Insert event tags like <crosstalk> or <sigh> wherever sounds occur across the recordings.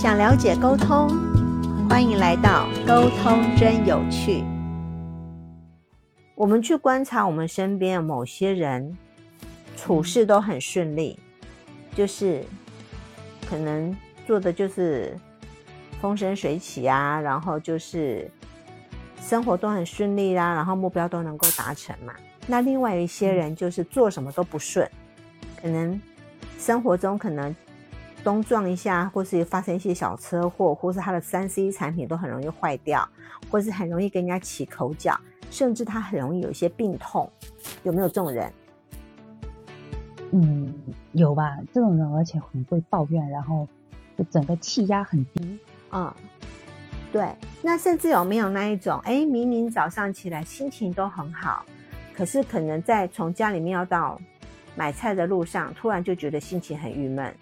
想了解沟通，欢迎来到沟通真有趣。我们去观察我们身边某些人处事都很顺利，就是可能做的就是风生水起啊，然后就是生活都很顺利啦，然后目标都能够达成嘛。那另外一些人就是做什么都不顺，可能生活中可能。东撞一下，或是发生一些小车祸，或是他的三 C 产品都很容易坏掉，或是很容易跟人家起口角，甚至他很容易有一些病痛，有没有这种人？嗯，有吧，这种人而且很会抱怨，然后就整个气压很低。嗯，对。那甚至有没有那一种，哎，明明早上起来心情都很好，可是可能在从家里面要到买菜的路上，突然就觉得心情很郁闷。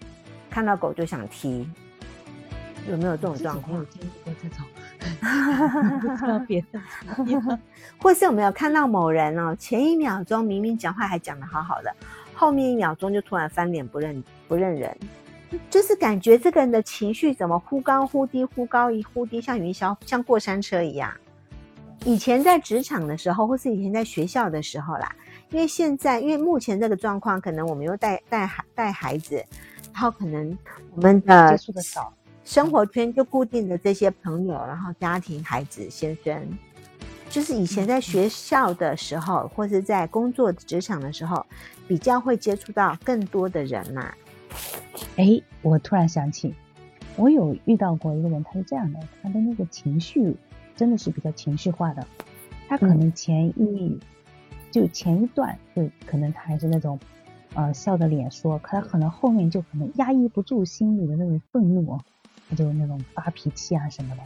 看到狗就想踢，有没有这种状况？有经历过这种 <laughs> <laughs> 特别的，<laughs> 或是有没有看到某人哦？前一秒钟明明讲话还讲的好好的，后面一秒钟就突然翻脸不认不认人，就是感觉这个人的情绪怎么忽高忽低，忽高一忽低，像云霄像过山车一样。以前在职场的时候，或是以前在学校的时候啦，因为现在因为目前这个状况，可能我们又带带孩带孩子。然后可能我们的接触的少，生活圈就固定的这些朋友，然后家庭、孩子、先生，就是以前在学校的时候，或是在工作职场的时候，比较会接触到更多的人嘛。哎，我突然想起，我有遇到过一个人，他是这样的，他的那个情绪真的是比较情绪化的，他可能前一就前一段就可能他还是那种。呃，笑着脸说，可他可能后面就可能压抑不住心里的那种愤怒，他就那种发脾气啊什么的，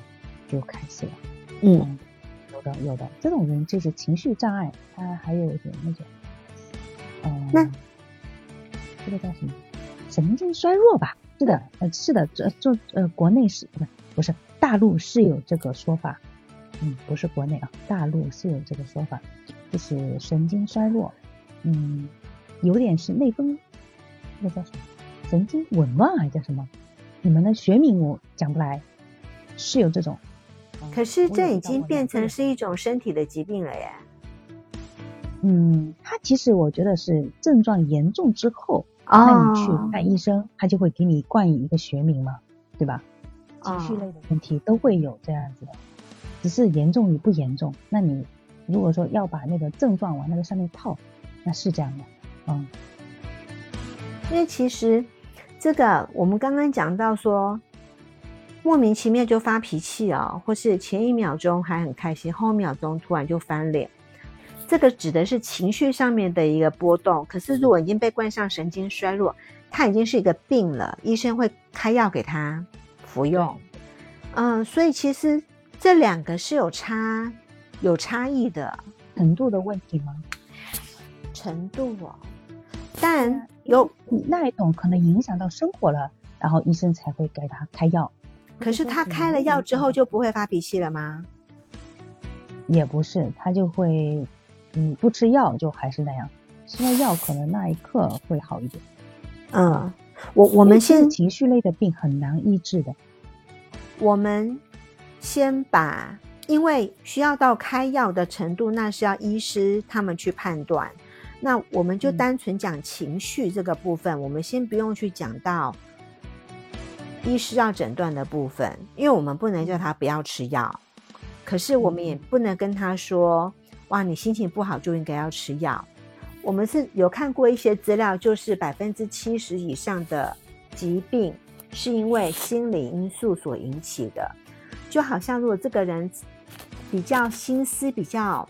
就开始了。嗯，有的有的，这种人就是情绪障碍，他还有点那种，嗯，那这个叫什么？神经衰弱吧？是的，呃，是的，这这呃，国内是不不是大陆是有这个说法，嗯，不是国内啊，大陆是有这个说法，就是神经衰弱，嗯。有点是内分，那叫什么？神经紊乱还是叫什么？你们的学名我讲不来，是有这种。可是这已经变成是一种身体的疾病了耶。嗯，它其实我觉得是症状严重之后，那你去看医生，他就会给你冠以一个学名嘛，对吧？情绪类的问题都会有这样子的，只是严重与不严重。那你如果说要把那个症状往那个上面套，那是这样的。嗯，因为其实这个我们刚刚讲到说，莫名其妙就发脾气哦，或是前一秒钟还很开心，后一秒钟突然就翻脸，这个指的是情绪上面的一个波动。可是如果已经被冠上神经衰弱，他已经是一个病了，医生会开药给他服用。嗯，所以其实这两个是有差有差异的程度的问题吗？程度哦。但有那一种可能影响到生活了，然后医生才会给他开药。可是他开了药之后就不会发脾气了吗？也不是，他就会，嗯，不吃药就还是那样，吃了药可能那一刻会好一点。嗯，我我们先情绪类的病很难医治的。我们先把，因为需要到开药的程度，那是要医师他们去判断。那我们就单纯讲情绪这个部分，我们先不用去讲到医师要诊断的部分，因为我们不能叫他不要吃药，可是我们也不能跟他说，哇，你心情不好就应该要吃药。我们是有看过一些资料，就是百分之七十以上的疾病是因为心理因素所引起的，就好像如果这个人比较心思比较。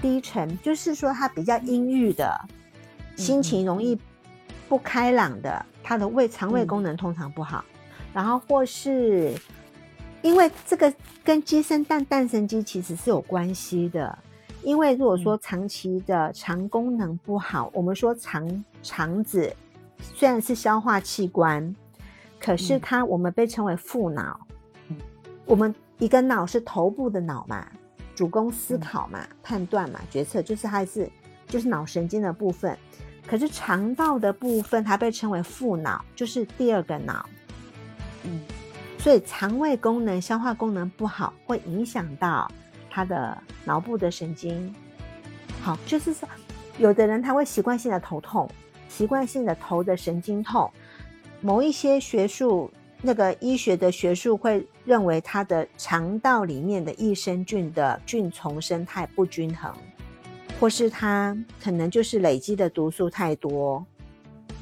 低沉，就是说他比较阴郁的，心情容易不开朗的，他的胃肠胃功能通常不好，然后或是因为这个跟鸡生蛋，蛋生鸡其实是有关系的。因为如果说长期的肠功能不好，我们说肠肠子虽然是消化器官，可是它我们被称为副脑，我们一个脑是头部的脑嘛。主攻思考嘛，判断嘛，决策就是还是就是脑神经的部分。可是肠道的部分，它被称为副脑，就是第二个脑。嗯，所以肠胃功能、消化功能不好，会影响到他的脑部的神经。好，就是说，有的人他会习惯性的头痛，习惯性的头的神经痛，某一些学术。那个医学的学术会认为他的肠道里面的益生菌的菌丛生态不均衡，或是他可能就是累积的毒素太多，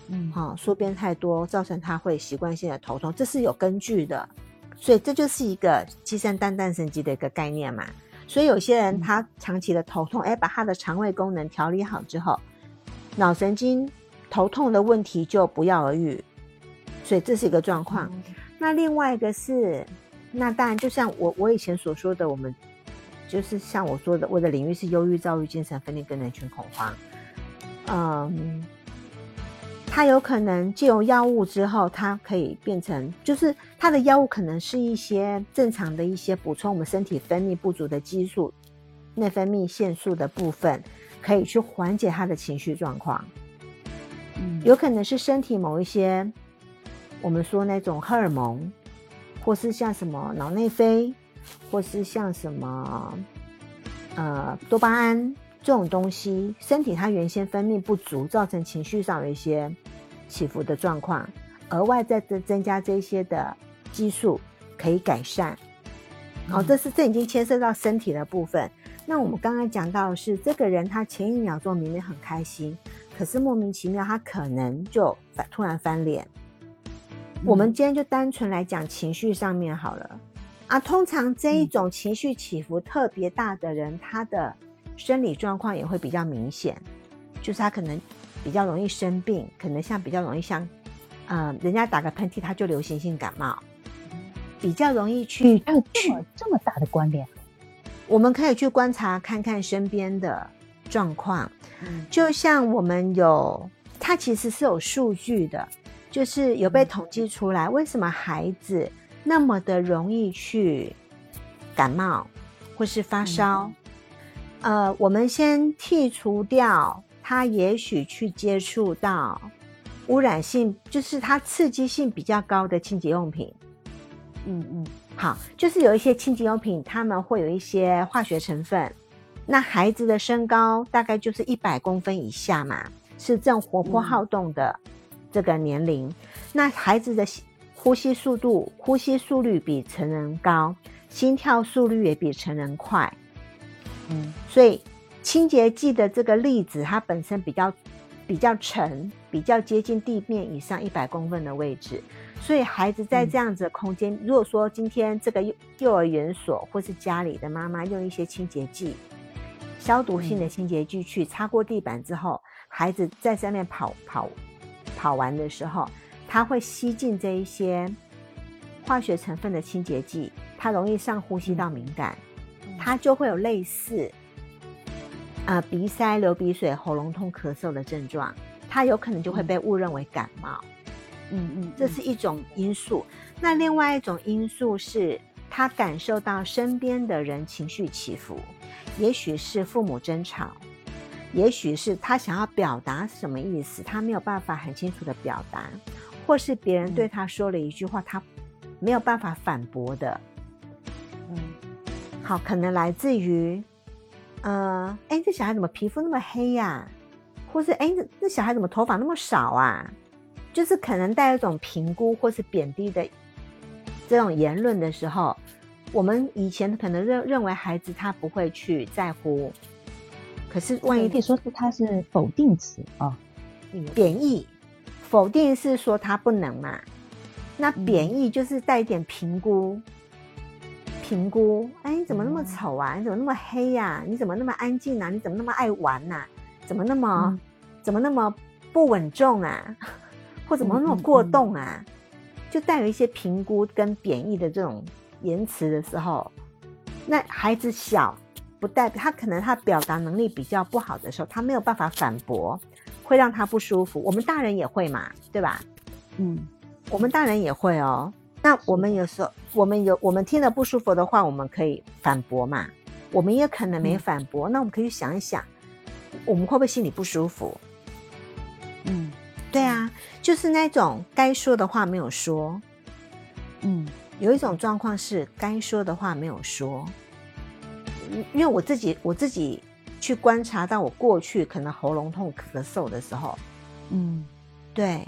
嗯，好，宿便太多，造成他会习惯性的头痛，这是有根据的。所以这就是一个鸡生蛋蛋生鸡的一个概念嘛。所以有些人他长期的头痛，哎，把他的肠胃功能调理好之后，脑神经头痛的问题就不药而愈。所以这是一个状况，那另外一个是，那当然就像我我以前所说的，我们就是像我说的，我的领域是忧郁、躁郁、精神分裂跟人群恐慌。嗯，它有可能借由药物之后，它可以变成，就是它的药物可能是一些正常的一些补充我们身体分泌不足的激素、内分泌腺素的部分，可以去缓解他的情绪状况。嗯，有可能是身体某一些。我们说那种荷尔蒙，或是像什么脑内啡，或是像什么呃多巴胺这种东西，身体它原先分泌不足，造成情绪上有一些起伏的状况，额外再增增加这些的激素可以改善。好，这是这已经牵涉到身体的部分。那我们刚刚讲到是这个人，他前一秒钟明明很开心，可是莫名其妙他可能就突然翻脸。我们今天就单纯来讲情绪上面好了啊。通常这一种情绪起伏特别大的人，他的生理状况也会比较明显，就是他可能比较容易生病，可能像比较容易像，呃，人家打个喷嚏他就流行性感冒，比较容易去。还有这么这么大的关联？我们可以去观察看看身边的状况，就像我们有，它其实是有数据的。就是有被统计出来，为什么孩子那么的容易去感冒或是发烧？呃，我们先剔除掉他也许去接触到污染性，就是它刺激性比较高的清洁用品。嗯嗯，好，就是有一些清洁用品，他们会有一些化学成分。那孩子的身高大概就是一百公分以下嘛，是这种活泼好动的。这个年龄，那孩子的呼吸速度、呼吸速率比成人高，心跳速率也比成人快。嗯，所以清洁剂的这个粒子，它本身比较比较沉，比较接近地面以上一百公分的位置。所以孩子在这样子的空间，如果说今天这个幼幼儿园所或是家里的妈妈用一些清洁剂、消毒性的清洁剂去擦过地板之后，孩子在上面跑跑。跑完的时候，它会吸进这一些化学成分的清洁剂，它容易上呼吸道敏感，它就会有类似啊鼻塞、流鼻水、喉咙痛、咳嗽的症状，它有可能就会被误认为感冒。嗯嗯，这是一种因素。那另外一种因素是，他感受到身边的人情绪起伏，也许是父母争吵。也许是他想要表达什么意思，他没有办法很清楚的表达，或是别人对他说了一句话，他没有办法反驳的。嗯，好，可能来自于，呃，哎，这小孩怎么皮肤那么黑呀？或是哎，这这小孩怎么头发那么少啊？就是可能带一种评估或是贬低的这种言论的时候，我们以前可能认认为孩子他不会去在乎。可是，万一可以说是它是否定词啊，贬义，否定是说它不能嘛？那贬义就是带一点评估，评估，哎，你怎么那么丑啊？你怎么那么黑呀？你怎么那么安静啊？你怎么那么爱玩呐？怎么那么，怎么那么不稳重啊？<laughs> 或怎么那么过动啊？就带有一些评估跟贬义的这种言辞的时候，那孩子小。不代表他可能他表达能力比较不好的时候，他没有办法反驳，会让他不舒服。我们大人也会嘛，对吧？嗯，我们大人也会哦。那我们有时候，我们有我们听了不舒服的话，我们可以反驳嘛。我们也可能没反驳，那我们可以想一想，我们会不会心里不舒服？嗯，对啊，就是那种该说的话没有说。嗯，有一种状况是该说的话没有说，因为我自己我自己去观察到我过去可能喉咙痛咳嗽的时候，嗯，对，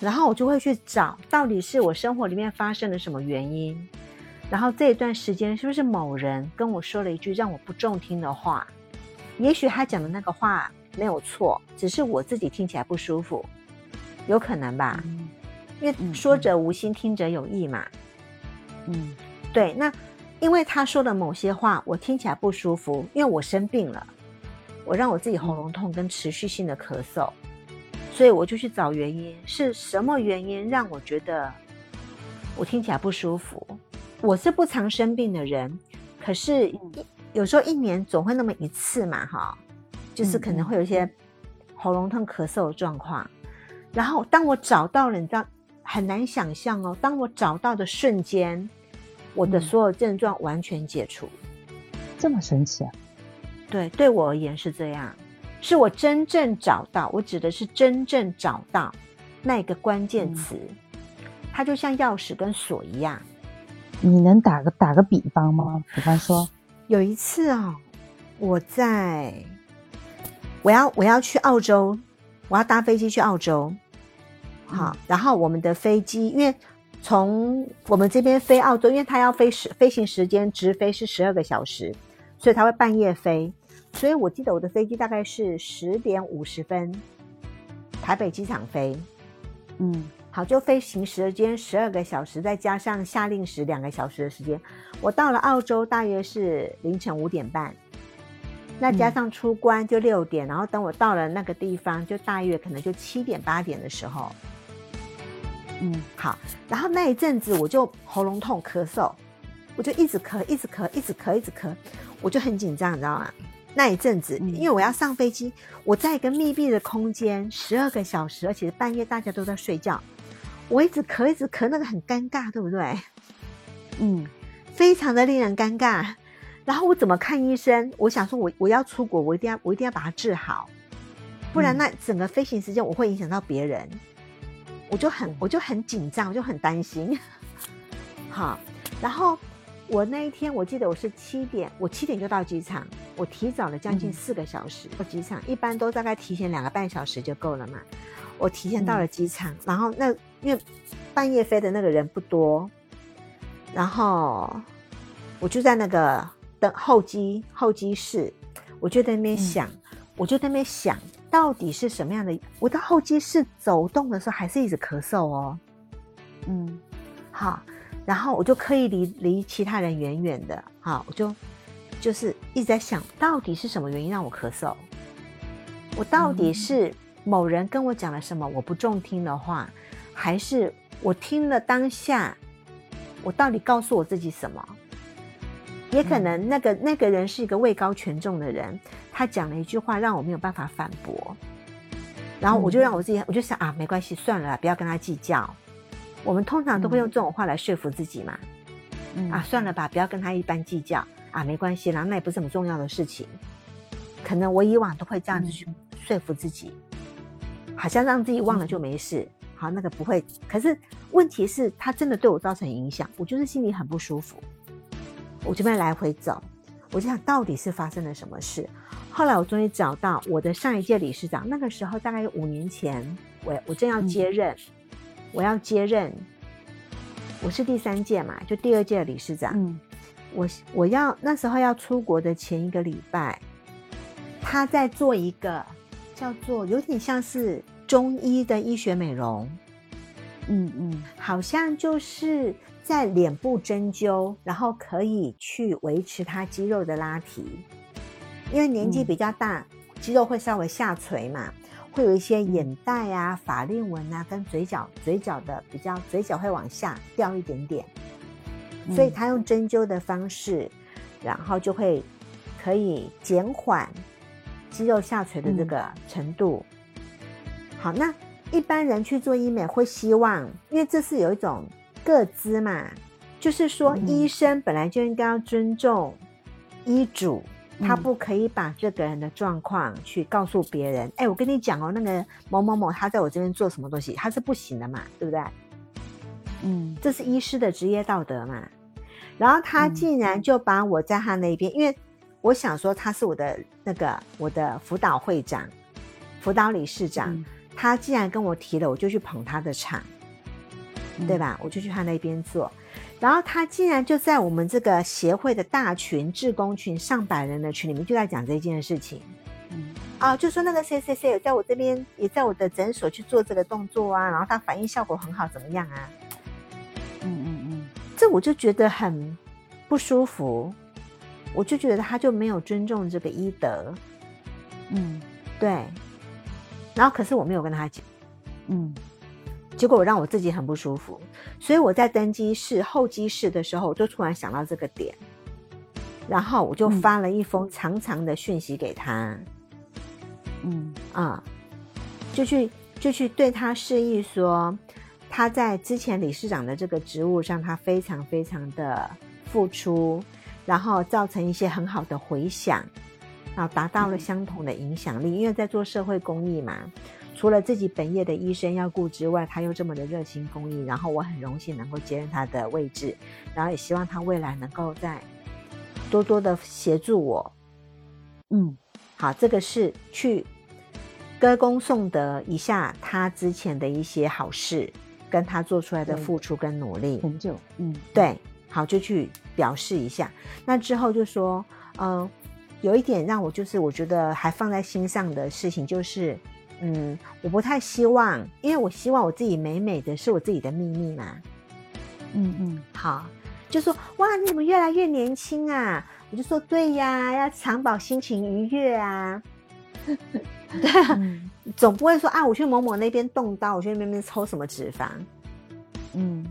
然后我就会去找到底是我生活里面发生了什么原因，然后这一段时间是不是某人跟我说了一句让我不中听的话，也许他讲的那个话没有错，只是我自己听起来不舒服，有可能吧，因为说者无心，听者有意嘛。嗯，对，那因为他说的某些话我听起来不舒服，因为我生病了，我让我自己喉咙痛跟持续性的咳嗽，所以我就去找原因，是什么原因让我觉得我听起来不舒服？我是不常生病的人，可是有时候一年总会那么一次嘛，哈，就是可能会有一些喉咙痛、咳嗽的状况，然后当我找到了，你知道很难想象哦，当我找到的瞬间。我的所有症状完全解除，这么神奇啊！对，对我而言是这样，是我真正找到，我指的是真正找到那个关键词，它就像钥匙跟锁一样。你能打个打个比方吗？比方说，有一次啊，我在我要我要去澳洲，我要搭飞机去澳洲，好，然后我们的飞机因为。从我们这边飞澳洲，因为它要飞时飞行时间直飞是十二个小时，所以它会半夜飞。所以我记得我的飞机大概是十点五十分台北机场飞。嗯，好，就飞行时间十二个小时，再加上下令时两个小时的时间，我到了澳洲大约是凌晨五点半。那加上出关就六点，然后等我到了那个地方，就大约可能就七点八点的时候。嗯，好，然后那一阵子我就喉咙痛、咳嗽，我就一直咳、一直咳、一直咳、一直咳，我就很紧张，你知道吗？那一阵子，因为我要上飞机，我在一个密闭的空间，十二个小时，而且半夜大家都在睡觉，我一直咳、一直咳，那个很尴尬，对不对？嗯，非常的令人尴尬。然后我怎么看医生？我想说，我我要出国，我一定要我一定要把它治好，不然那整个飞行时间我会影响到别人。我就很我就很紧张，我就很担心。好，然后我那一天我记得我是七点，我七点就到机场，我提早了将近四个小时到机场，一般都大概提前两个半小时就够了嘛。我提前到了机场，然后那因为半夜飞的那个人不多，然后我就在那个等候机候机室，我就在那边想，我就在那边想。到底是什么样的？我到候机室走动的时候，还是一直咳嗽哦。嗯，好，然后我就刻意离离其他人远远的。好，我就就是一直在想到底是什么原因让我咳嗽？我到底是某人跟我讲了什么我不中听的话，还是我听了当下，我到底告诉我自己什么？也可能那个那个人是一个位高权重的人。他讲了一句话，让我没有办法反驳，然后我就让我自己，我就想啊，没关系，算了，不要跟他计较。我们通常都会用这种话来说服自己嘛，啊，算了吧，不要跟他一般计较啊，没关系啦，那也不是很重要的事情。可能我以往都会这样子去说服自己，好像让自己忘了就没事。好，那个不会。可是问题是，他真的对我造成影响，我就是心里很不舒服，我这边来回走，我就想到底是发生了什么事。后来我终于找到我的上一届理事长，那个时候大概有五年前，我我正要接任，我要接任，我是第三届嘛，就第二届的理事长。嗯，我我要那时候要出国的前一个礼拜，他在做一个叫做有点像是中医的医学美容，嗯嗯，好像就是在脸部针灸，然后可以去维持他肌肉的拉提。因为年纪比较大，肌肉会稍微下垂嘛，会有一些眼袋啊、法令纹啊，跟嘴角、嘴角的比较，嘴角会往下掉一点点，所以他用针灸的方式，然后就会可以减缓肌肉下垂的这个程度。好，那一般人去做医美会希望，因为这是有一种个资嘛，就是说医生本来就应该要尊重医嘱。他不可以把这个人的状况去告诉别人。哎，我跟你讲哦，那个某某某他在我这边做什么东西，他是不行的嘛，对不对？嗯，这是医师的职业道德嘛。然后他竟然就把我在他那边，因为我想说他是我的那个我的辅导会长、辅导理事长，他既然跟我提了，我就去捧他的场，对吧？我就去他那边做。然后他竟然就在我们这个协会的大群、志工群、上百人的群里面，就在讲这件事情。嗯，啊，就说那个谁谁谁在我这边，也在我的诊所去做这个动作啊，然后他反应效果很好，怎么样啊？嗯嗯嗯，这我就觉得很不舒服，我就觉得他就没有尊重这个医德。嗯，对。然后可是我没有跟他讲。嗯。结果我让我自己很不舒服，所以我在登机室候机室的时候，我就突然想到这个点，然后我就发了一封长长的讯息给他，嗯。啊，就去就去对他示意说，他在之前理事长的这个职务上，他非常非常的付出，然后造成一些很好的回响，啊，达到了相同的影响力，因为在做社会公益嘛。除了自己本业的医生要顾之外，他又这么的热心公益，然后我很荣幸能够接任他的位置，然后也希望他未来能够再多多的协助我。嗯，好，这个是去歌功颂德一下他之前的一些好事，跟他做出来的付出跟努力成就。嗯，对，好，就去表示一下。那之后就说，嗯，有一点让我就是我觉得还放在心上的事情就是。嗯，我不太希望，因为我希望我自己美美的是我自己的秘密嘛。嗯嗯，好，就说哇，你怎么越来越年轻啊？我就说对呀，要常保心情愉悦啊。对 <laughs> 啊，总不会说啊，我去某某那边动刀，我去那边抽什么脂肪。嗯，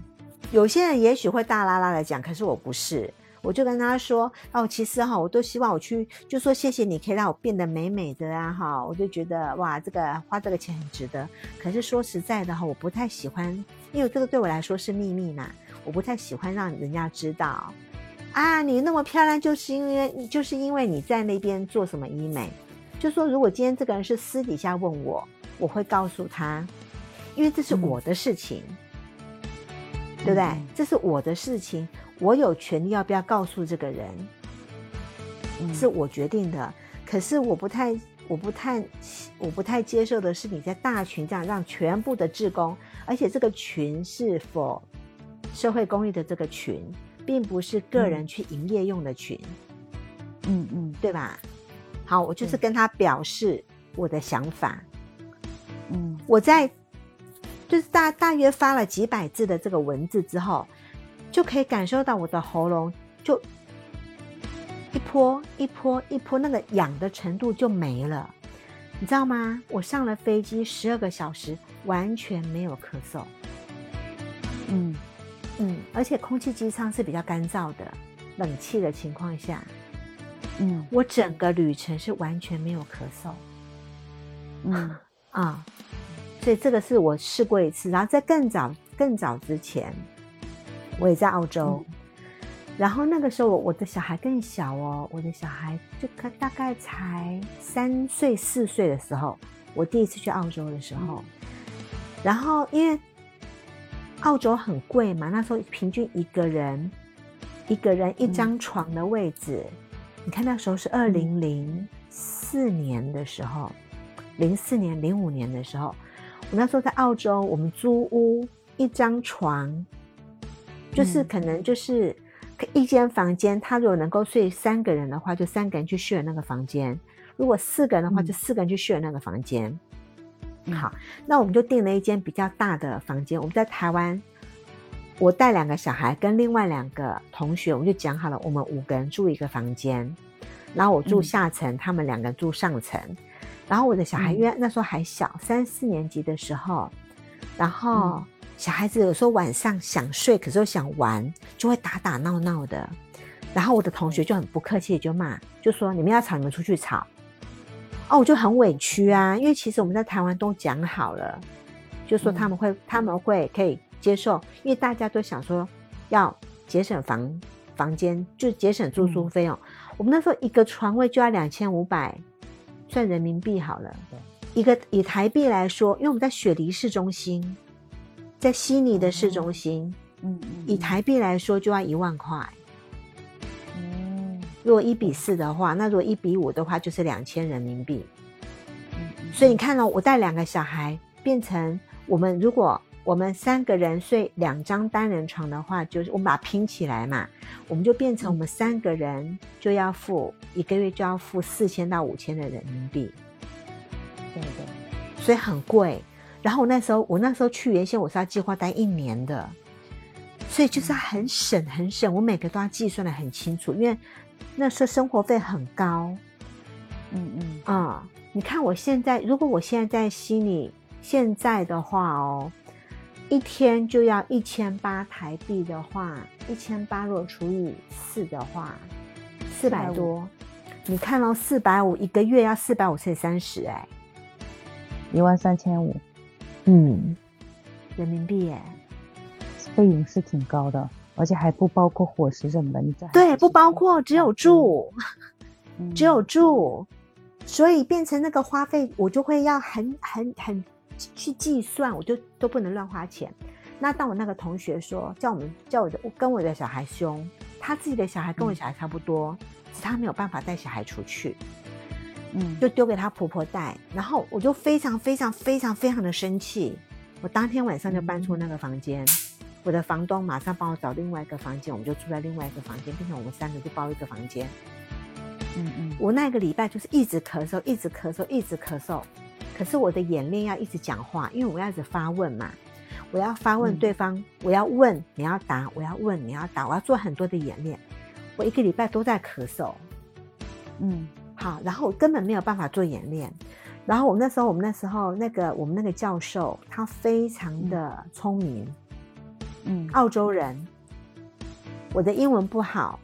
有些人也许会大拉拉的讲，可是我不是。我就跟他说哦，其实哈，我都希望我去，就说谢谢你，可以让我变得美美的啊哈，我就觉得哇，这个花这个钱很值得。可是说实在的哈，我不太喜欢，因为这个对我来说是秘密嘛，我不太喜欢让人家知道。啊，你那么漂亮，就是因为就是因为你在那边做什么医美。就说如果今天这个人是私底下问我，我会告诉他，因为这是我的事情，对不对？这是我的事情。我有权利要不要告诉这个人，是我决定的。可是我不太、我不太、我不太接受的是你在大群这样让全部的志工，而且这个群是否社会公益的这个群，并不是个人去营业用的群。嗯嗯，对吧？好，我就是跟他表示我的想法。嗯，我在就是大大约发了几百字的这个文字之后。就可以感受到我的喉咙就一泼一泼一泼，那个痒的程度就没了，你知道吗？我上了飞机十二个小时，完全没有咳嗽。嗯嗯，而且空气机舱是比较干燥的，冷气的情况下，嗯，我整个旅程是完全没有咳嗽。嗯啊，所以这个是我试过一次，然后在更早更早之前。我也在澳洲，然后那个时候我我的小孩更小哦，我的小孩就可大概才三岁四岁的时候，我第一次去澳洲的时候，然后因为澳洲很贵嘛，那时候平均一个人一个人一张床的位置，你看那时候是二零零四年的时候，零四年零五年的时候，我那时候在澳洲，我们租屋一张床。就是可能就是一间房间，他如果能够睡三个人的话，就三个人去 share 那个房间；如果四个人的话，就四个人去 share 那个房间。好，那我们就订了一间比较大的房间。我们在台湾，我带两个小孩跟另外两个同学，我们就讲好了，我们五个人住一个房间，然后我住下层，他们两个住上层。然后我的小孩因为那时候还小，三四年级的时候，然后。小孩子有时候晚上想睡，可是又想玩，就会打打闹闹的。然后我的同学就很不客气，就骂，就说：“你们要吵，你们出去吵。”哦，我就很委屈啊，因为其实我们在台湾都讲好了，就说他们会他们会可以接受，因为大家都想说要节省房房间，就节省住宿费用。我们那时候一个床位就要两千五百，算人民币好了。一个以台币来说，因为我们在雪梨市中心。在悉尼的市中心，嗯嗯，以台币来说就要一万块。嗯如果一比四的话，那如果一比五的话，就是两千人民币。所以你看哦、我带两个小孩变成我们，如果我们三个人睡两张单人床的话，就是我们把它拼起来嘛，我们就变成我们三个人就要付一个月就要付四千到五千的人民币，对对，所以很贵。然后我那时候我那时候去原先我是要计划待一年的，所以就是要很省很省，我每个都要计算的很清楚，因为那时候生活费很高。嗯嗯啊、你看我现在，如果我现在在悉尼，现在的话哦，一天就要一千八台币的话，一千八若除以四的话，四百多。你看哦，四百五一个月要四百五乘以三十，哎，一万三千五，嗯，人民币哎，费用是挺高的，而且还不包括伙食什么的，你这还对，不包括只有住，嗯 <laughs> 只有住，所以变成那个花费，我就会要很很很去计算，我就都不能乱花钱。那当我那个同学说叫我们叫我的跟我的小孩凶，他自己的小孩跟我小孩差不多，他没有办法带小孩出去，嗯就丢给他婆婆带。然后我就非常非常非常非常的生气，我当天晚上就搬出那个房间。我的房东马上帮我找另外一个房间，我们就住在另外一个房间，并且我们三个就包一个房间。嗯嗯我那个礼拜就是一直咳嗽，一直咳嗽，一直咳嗽。可是我的演练要一直讲话，因为我要一直发问嘛，我要发问嗯。对方，我要问你要答，我要问你要答，我要做很多的演练。我一个礼拜都在咳嗽，嗯。好，然后我根本没有办法做演练。然后我们那时候，我们那时候那个我们那个教授，他非常的聪明，嗯。澳洲人，我的英文不好，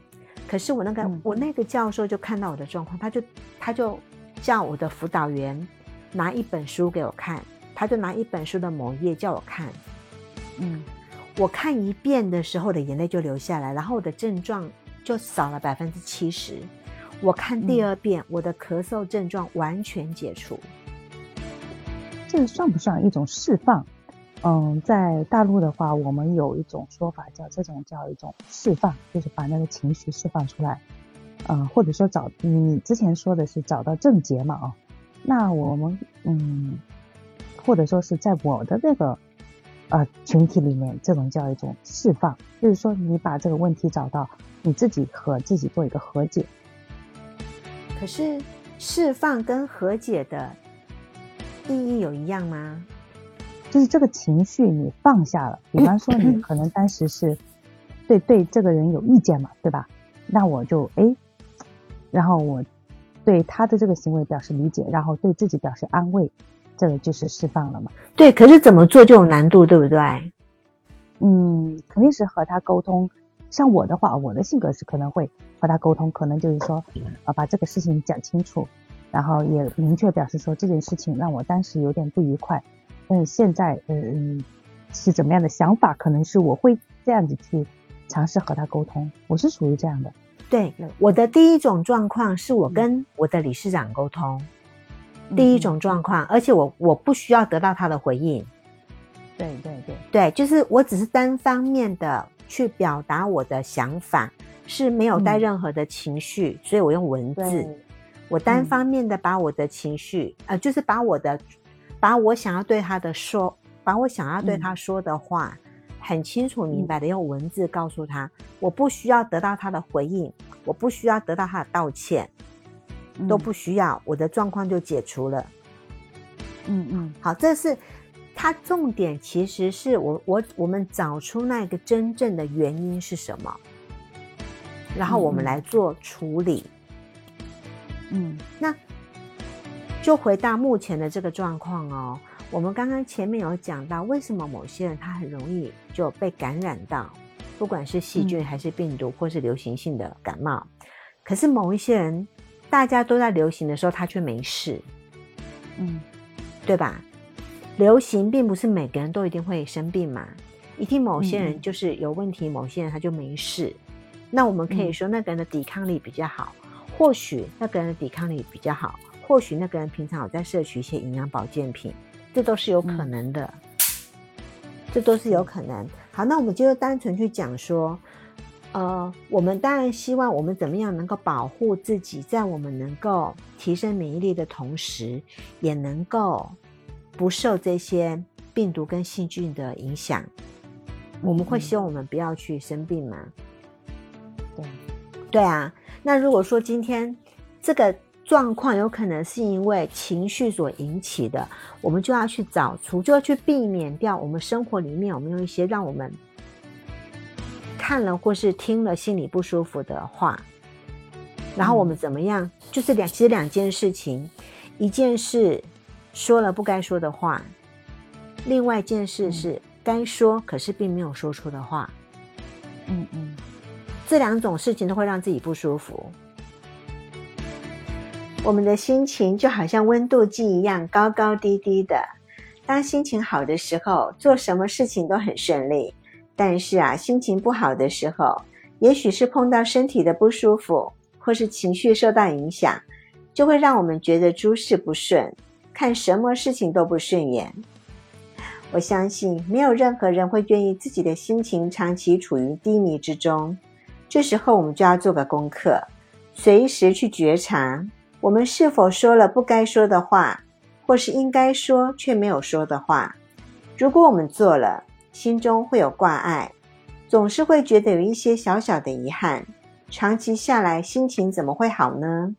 可是我那个、嗯。我那个教授就看到我的状况，他就他就叫我的辅导员拿一本书给我看，他就拿一本书的某页叫我看，嗯我看一遍的时候，我的眼泪就流下来，然后我的症状就少了百分之七十。我看第嗯二遍，我的咳嗽症状完全解除。这个算不算一种释放？嗯，在大陆的话，我们有一种说法叫这种叫一种释放，就是把那个情绪释放出来。嗯，或者说找你之前说的是找到症结嘛啊？那我们嗯，或者说是在我的这个呃群体里面，这种叫一种释放，就是说你把这个问题找到，你自己和自己做一个和解。可是释放跟和解的意义有一样吗？就是这个情绪你放下了，比方说你可能当时是对对这个人有意见嘛，对吧？那我就哎，然后我对他的这个行为表示理解，然后对自己表示安慰，这个就是释放了嘛。对，可是怎么做就有难度，对不对？嗯，肯定是和他沟通。像我的话，我的性格是可能会和他沟通，可能就是说，呃，把这个事情讲清楚，然后也明确表示说这件事情让我当时有点不愉快，但是现在，嗯，是怎么样的想法，可能是我会这样子去尝试和他沟通，我是属于这样的。对，我的第一种状况是我跟我的理事长沟通，第一种状况，而且我我不需要得到他的回应，对对对，对，就是我只是单方面的去表达我的想法，是没有带嗯。任何的情绪，所以我用文字，我单嗯。方面的把我的情绪，呃，就是把我的，把我想要对他的说，把我想要对嗯。他说的话，很清楚明白的用文字告诉他，我不需要得到他的回应，我不需要得到他的道歉，都嗯。不需要，我的状况就解除了。嗯嗯。好，这是他重点，其实是我我我们找出那个真正的原因是什么，然后我们来做处理。嗯。那就回到目前的这个状况哦，我们刚刚前面有讲到，为什么某些人他很容易就被感染到，不管是细菌嗯还是病毒，或是流行性的感冒，可是某一些人大家都在流行的时候，他却没事，嗯对吧？流行并不是每个人都一定会生病嘛，一定某些人就是有问题，某些人他就没事。那我们可以嗯说那个人的抵抗力比较好，或许那个人的抵抗力比较好，或许那个人平常有在摄取一些营养保健品，这都是有可能的。这都是有可能。好，那我们就单纯去讲说，呃，我们当然希望我们怎么样能够保护自己，在我们能够提升免疫力的同时，也能够不受这些病毒跟细菌的影响。我们会希望我们不要去生病吗？对，对啊。那如果说今天这个状况有可能是因为情绪所引起的，我们就要去找出，就要去避免掉我们生活里面有没有一些让我们看了或是听了心里不舒服的话，然后我们怎么样？就是两，其实两件事情，一件事说了不该说的话，另外一件事是该说可是并没有说出的话。嗯嗯。这两种事情都会让自己不舒服。我们的心情就好像温度计一样，高高低低的。当心情好的时候，做什么事情都很顺利；但是啊，心情不好的时候，也许是碰到身体的不舒服，或是情绪受到影响，就会让我们觉得诸事不顺，看什么事情都不顺眼。我相信，没有任何人会愿意自己的心情长期处于低迷之中。这时候，我们就要做个功课，随时去觉察我们是否说了不该说的话，或是应该说却没有说的话。如果我们做了，心中会有挂碍，总是会觉得有一些小小的遗憾，长期下来心情怎么会好呢？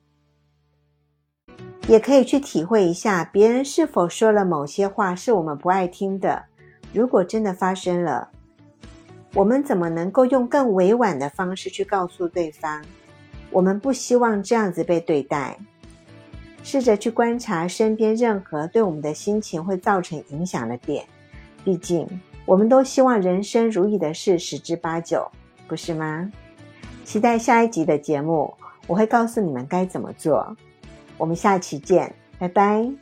也可以去体会一下，别人是否说了某些话是我们不爱听的。如果真的发生了，我们怎么能够用更委婉的方式去告诉对方，我们不希望这样子被对待？试着去观察身边任何对我们的心情会造成影响的点。毕竟，我们都希望人生如意的事十之八九，不是吗？期待下一集的节目，我会告诉你们该怎么做。我们下期见，拜拜。